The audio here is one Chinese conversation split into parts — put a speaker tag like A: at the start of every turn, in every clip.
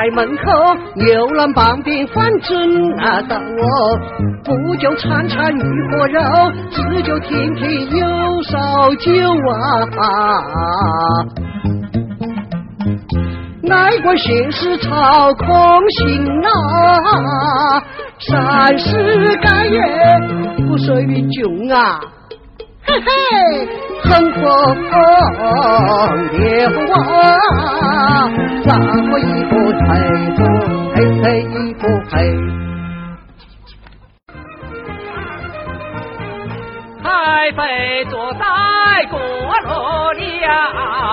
A: 在门口，游览棒兵反正啊到我，不就铲铲鱼和肉，只就听听有烧酒啊。爱国心是操空心啊，三世甘愿不随于穷啊。嘿嘿，横风烈火啊，让我一步嘿步嘿嘿一步嘿。
B: 太妃坐在过罗了，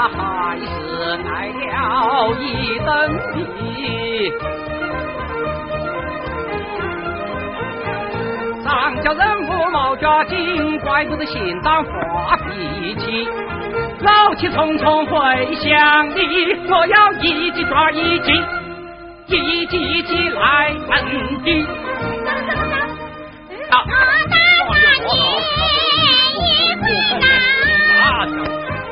B: 还是挨了一顿皮。上叫人物毛家精，怪不得县长发脾气。老气冲冲回乡里，我要一记抓一记，一记一记来问的。
C: 大大年也回来。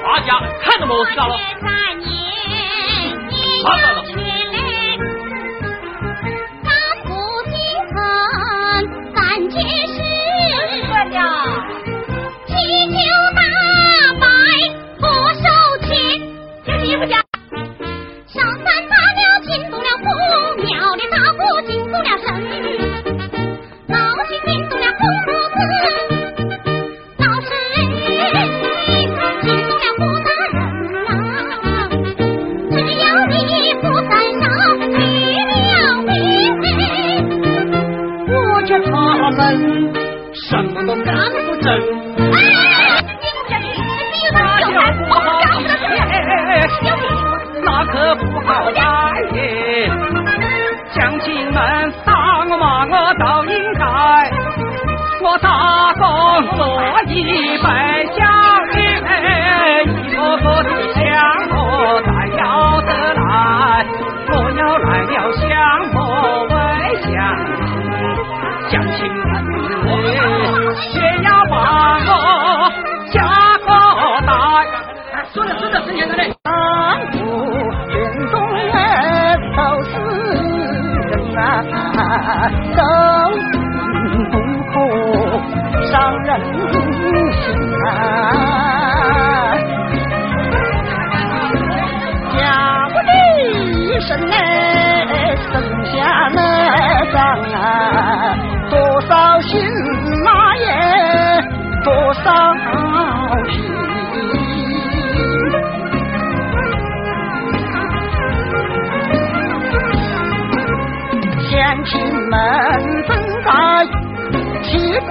B: 大家看着么事了？
C: 大年也
B: 也
D: 是谁说？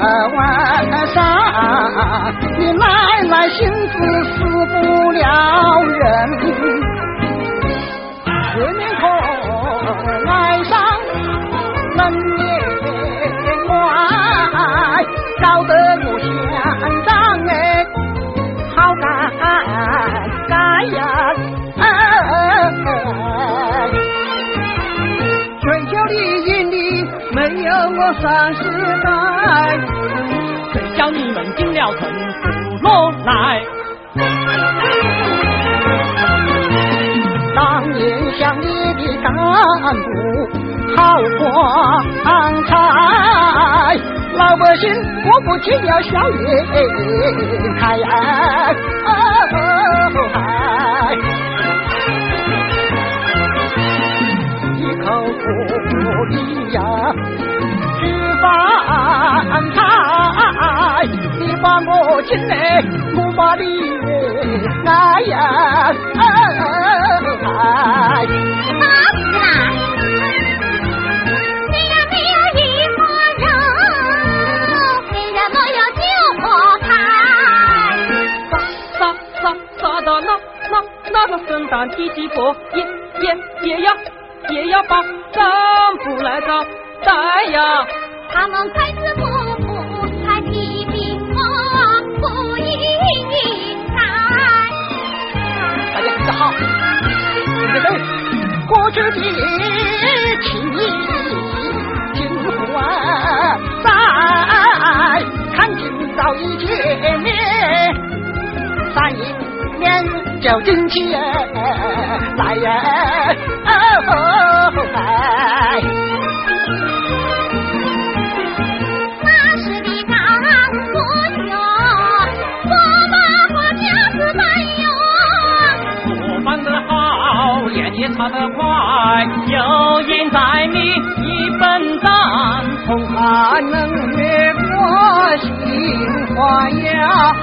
D: 晚上，你奶奶心子死不了人，为免可爱上人也怪，搞得三十代，
B: 谁叫你们进了城不落来？
D: 当年乡里的干部好光彩，老百姓过不起了硝烟开！一口锅里呀，你把我进来，我把你哎呀！哎
C: 大不啦？虽然没有一锅肉，虽然没有九锅菜，
B: 啥啥啥的那那那个圣诞地鸡婆也也也要也要把丈夫来招待呀！
C: 他们快吃不服，还批评我不应该。
D: 大家听得好，对不对？过去的情谊今不在，看今朝一见面，三一面就惊起来呀！哦哎。
B: 快，有因在你一本赞。
D: 从寒能越过心怀呀！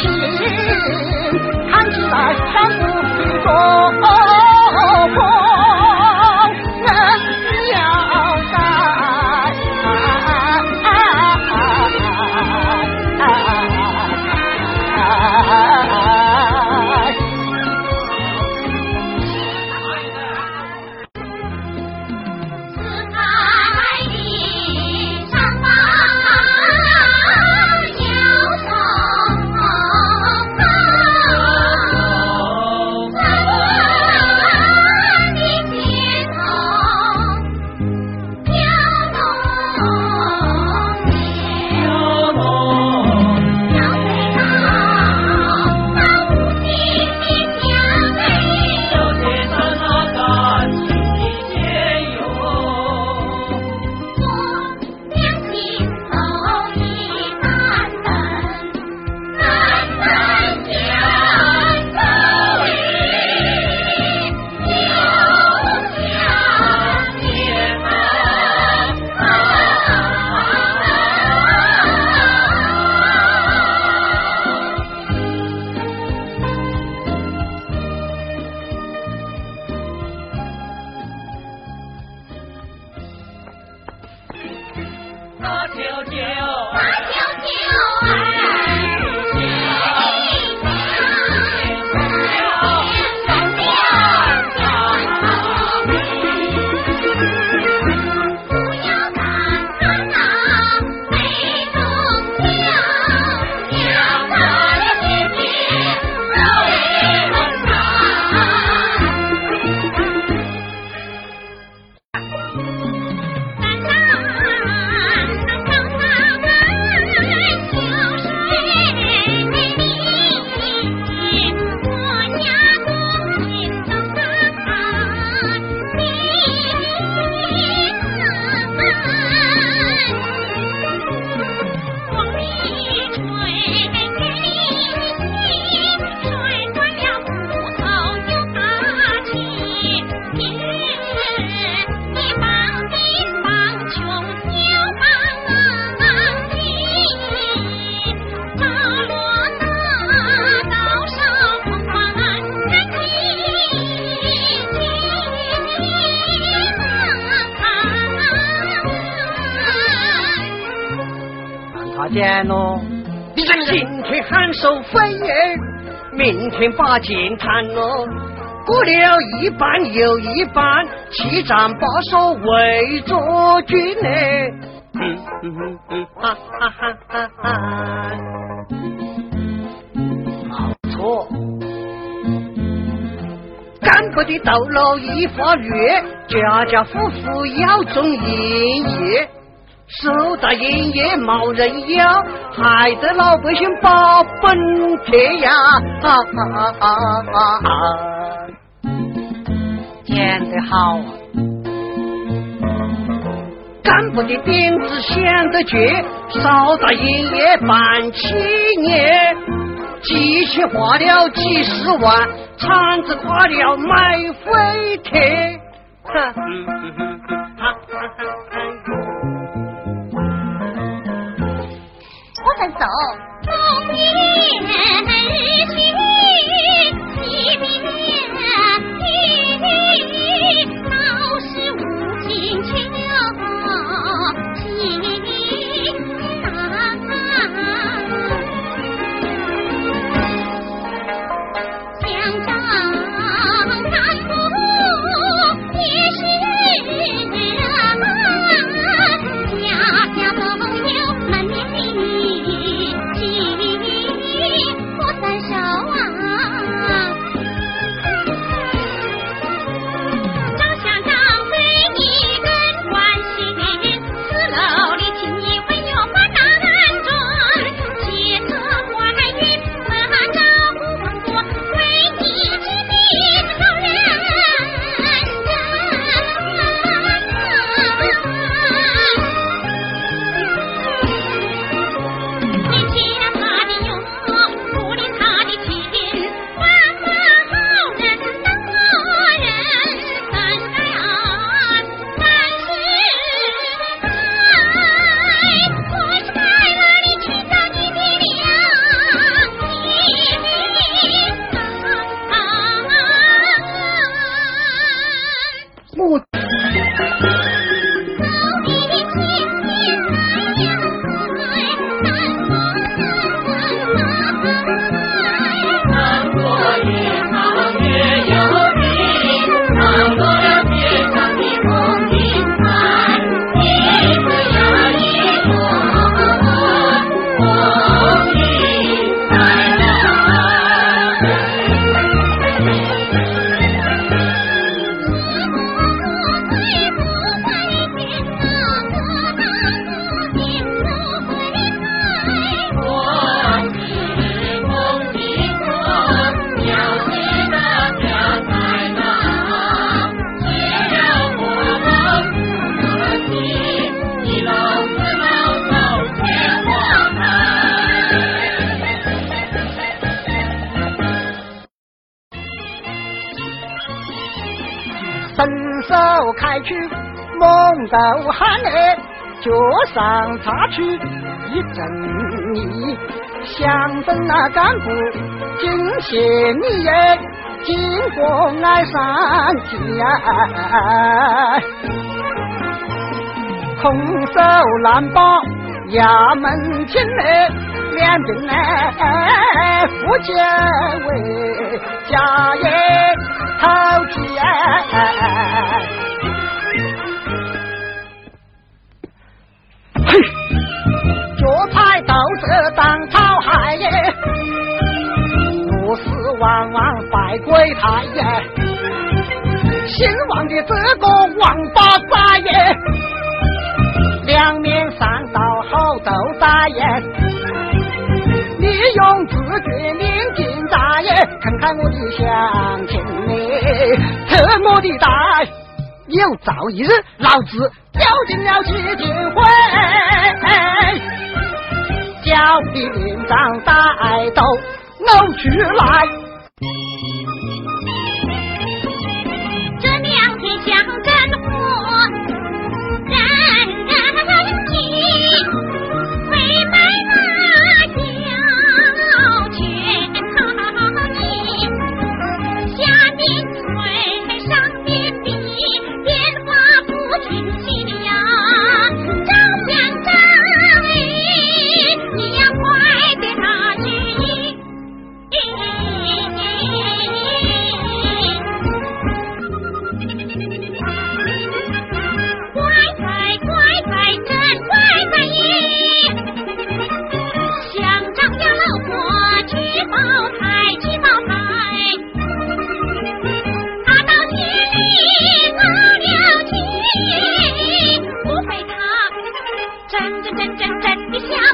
D: 乡
A: 把剑谈喽。过了一半又一半，七战八所为着军呢。嗯嗯嗯嗯，哈哈哈哈哈！没错，干部的斗罗一发月，家家户户要种银叶。手大营业冇人要，害得老百姓把本撇呀！啊啊啊啊啊！
D: 讲得好啊！
A: 干部的点子想得绝，少大营业办企业，机器花了几十万，厂子垮了买废铁。哈，嗯嗯嗯嗯，哈哈哈哈。
C: 我们走，红颜日去，西边雨，闹市无情去，
D: 去，猛斗喊嘞，脚上插去一阵泥，想等那干部惊谢你耶，经过爱上家，空手难保衙门前嘞，两边嘞不结为家业讨钱。脚踩豆子当草害耶，不是往往拜鬼太爷，姓王的这个王八仔耶，两面三刀好斗大爷，你用自觉领进大爷，看看我的乡亲嘞，这么的大。有朝一日，老子掉进了基金会，叫你领长带头弄出来。
C: 这两天相真火，人人
D: 真真真真的笑。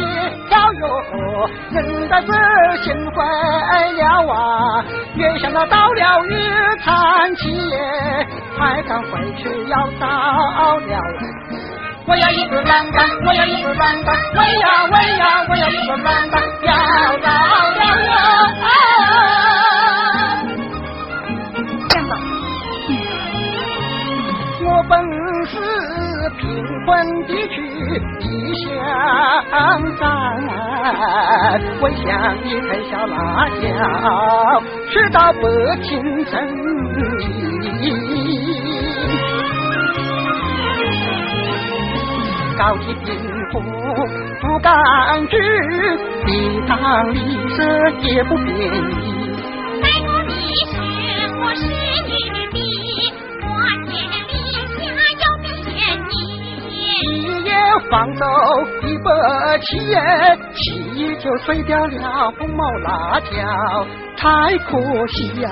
D: 记起了哟，人在这心灰了啊！越想到到了日产期耶，还敢回去要到了。我要一个栏杆，我要一个栏杆，喂呀喂呀，我要一个栏杆，要到了哟！乡山，为乡里开小辣椒，吃到百姓生意。高级贫富不敢居，地当利舍也不便宜。
C: 拜托你是我是
D: 放走一百七耶，气就碎掉了红毛辣椒，太可惜呀、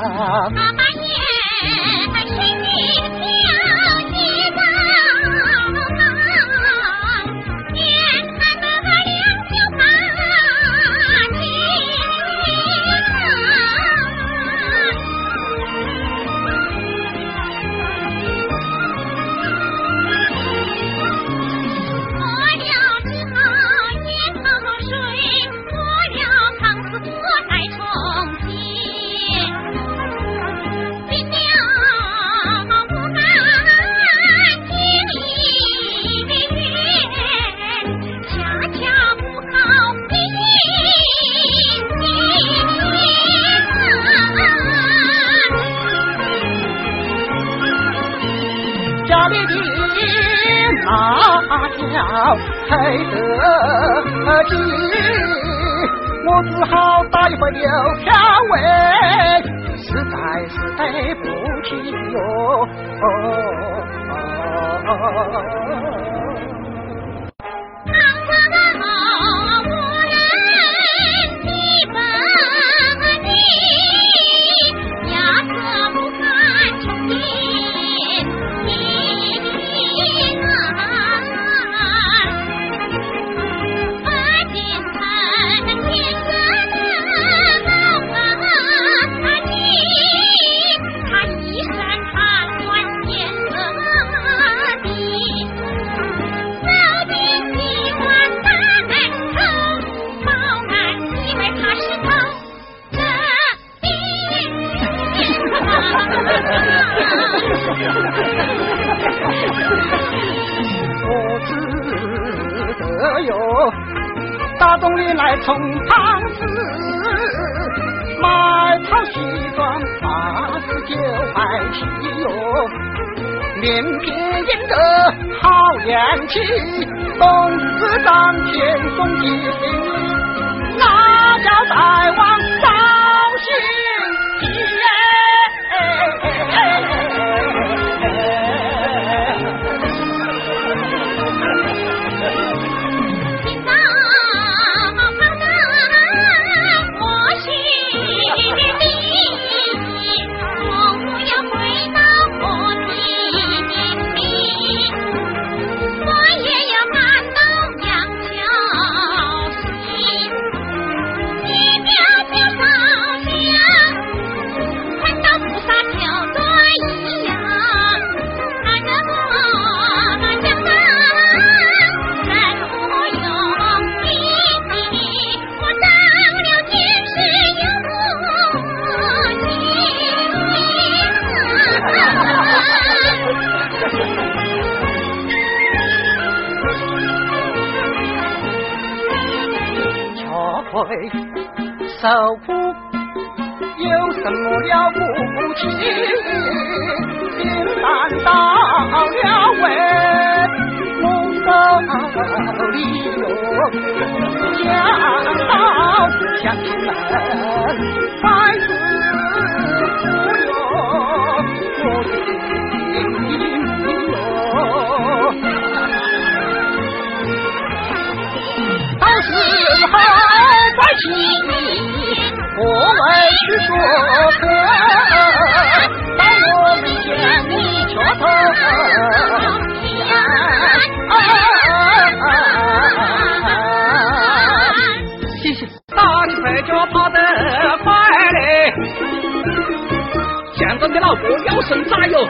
C: 有
B: 神在哟，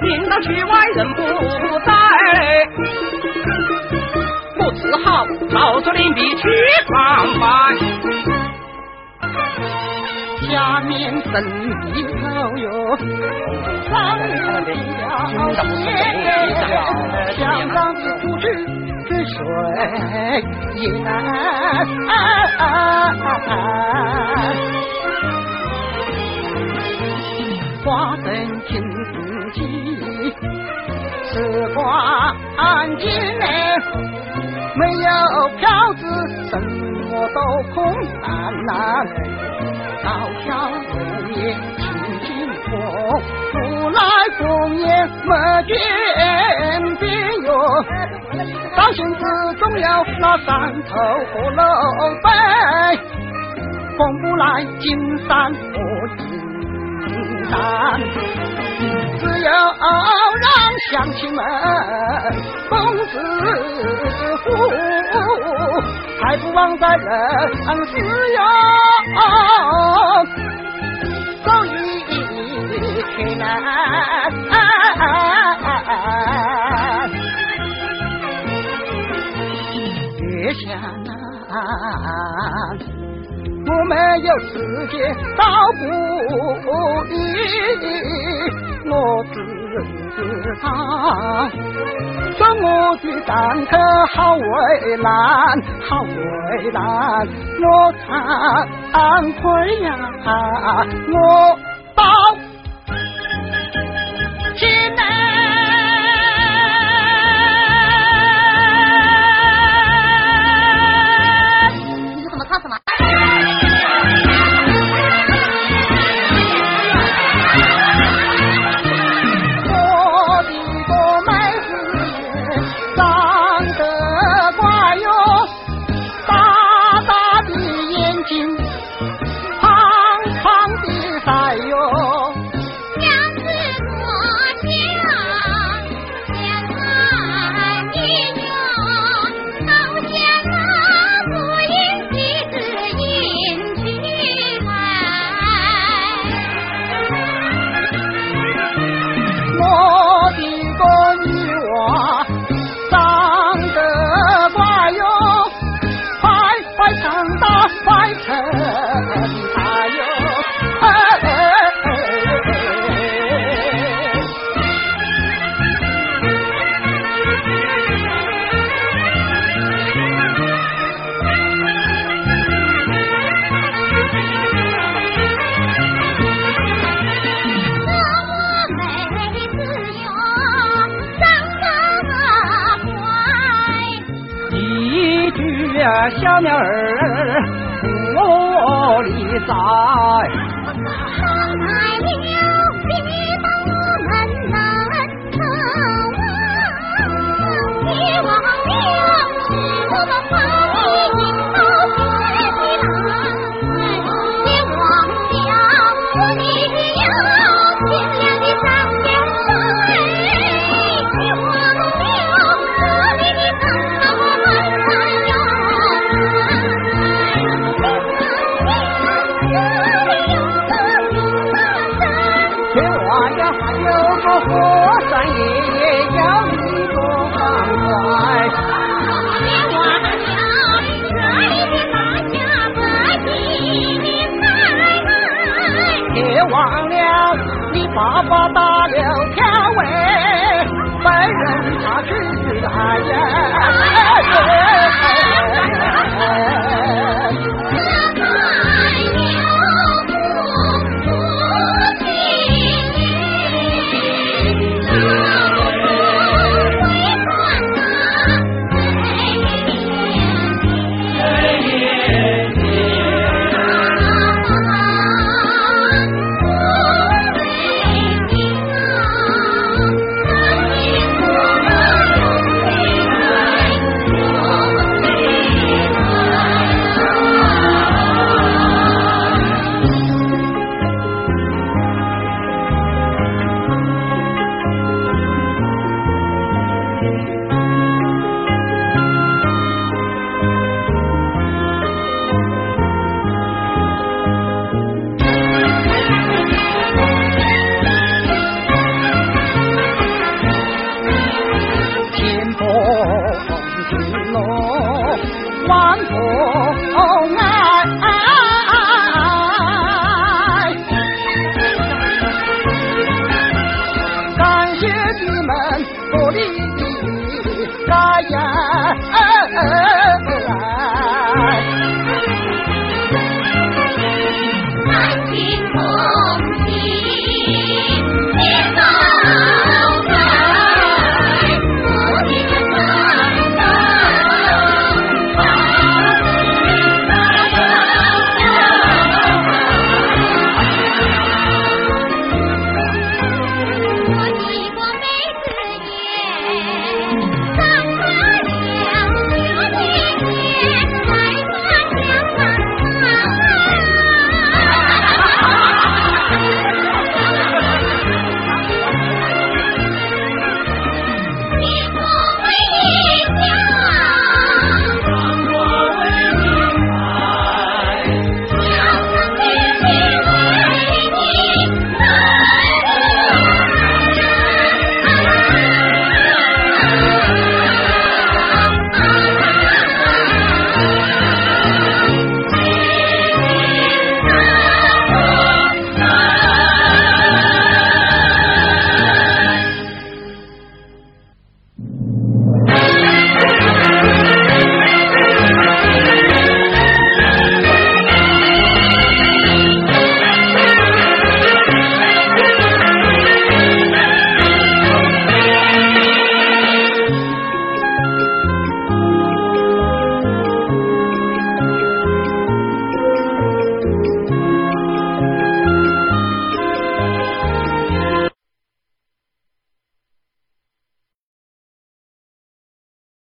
B: 领导局外人不在，我只好照着领币去上班。
D: 下面真一头哟，上面的了墙上的土质是水淹。花灯听自己，时光安静嘞，没有票子，什么都空荡荡。高桥红叶轻轻风，不来风也没见边哟。到心子总有那山头和楼背，风不来金山和乡亲们公子富，还不忘在人世哟。走一天难。月下难，我没有时间到不理，我只知道，说我的单车好为难，好为难，我惭愧呀，我到
C: 在。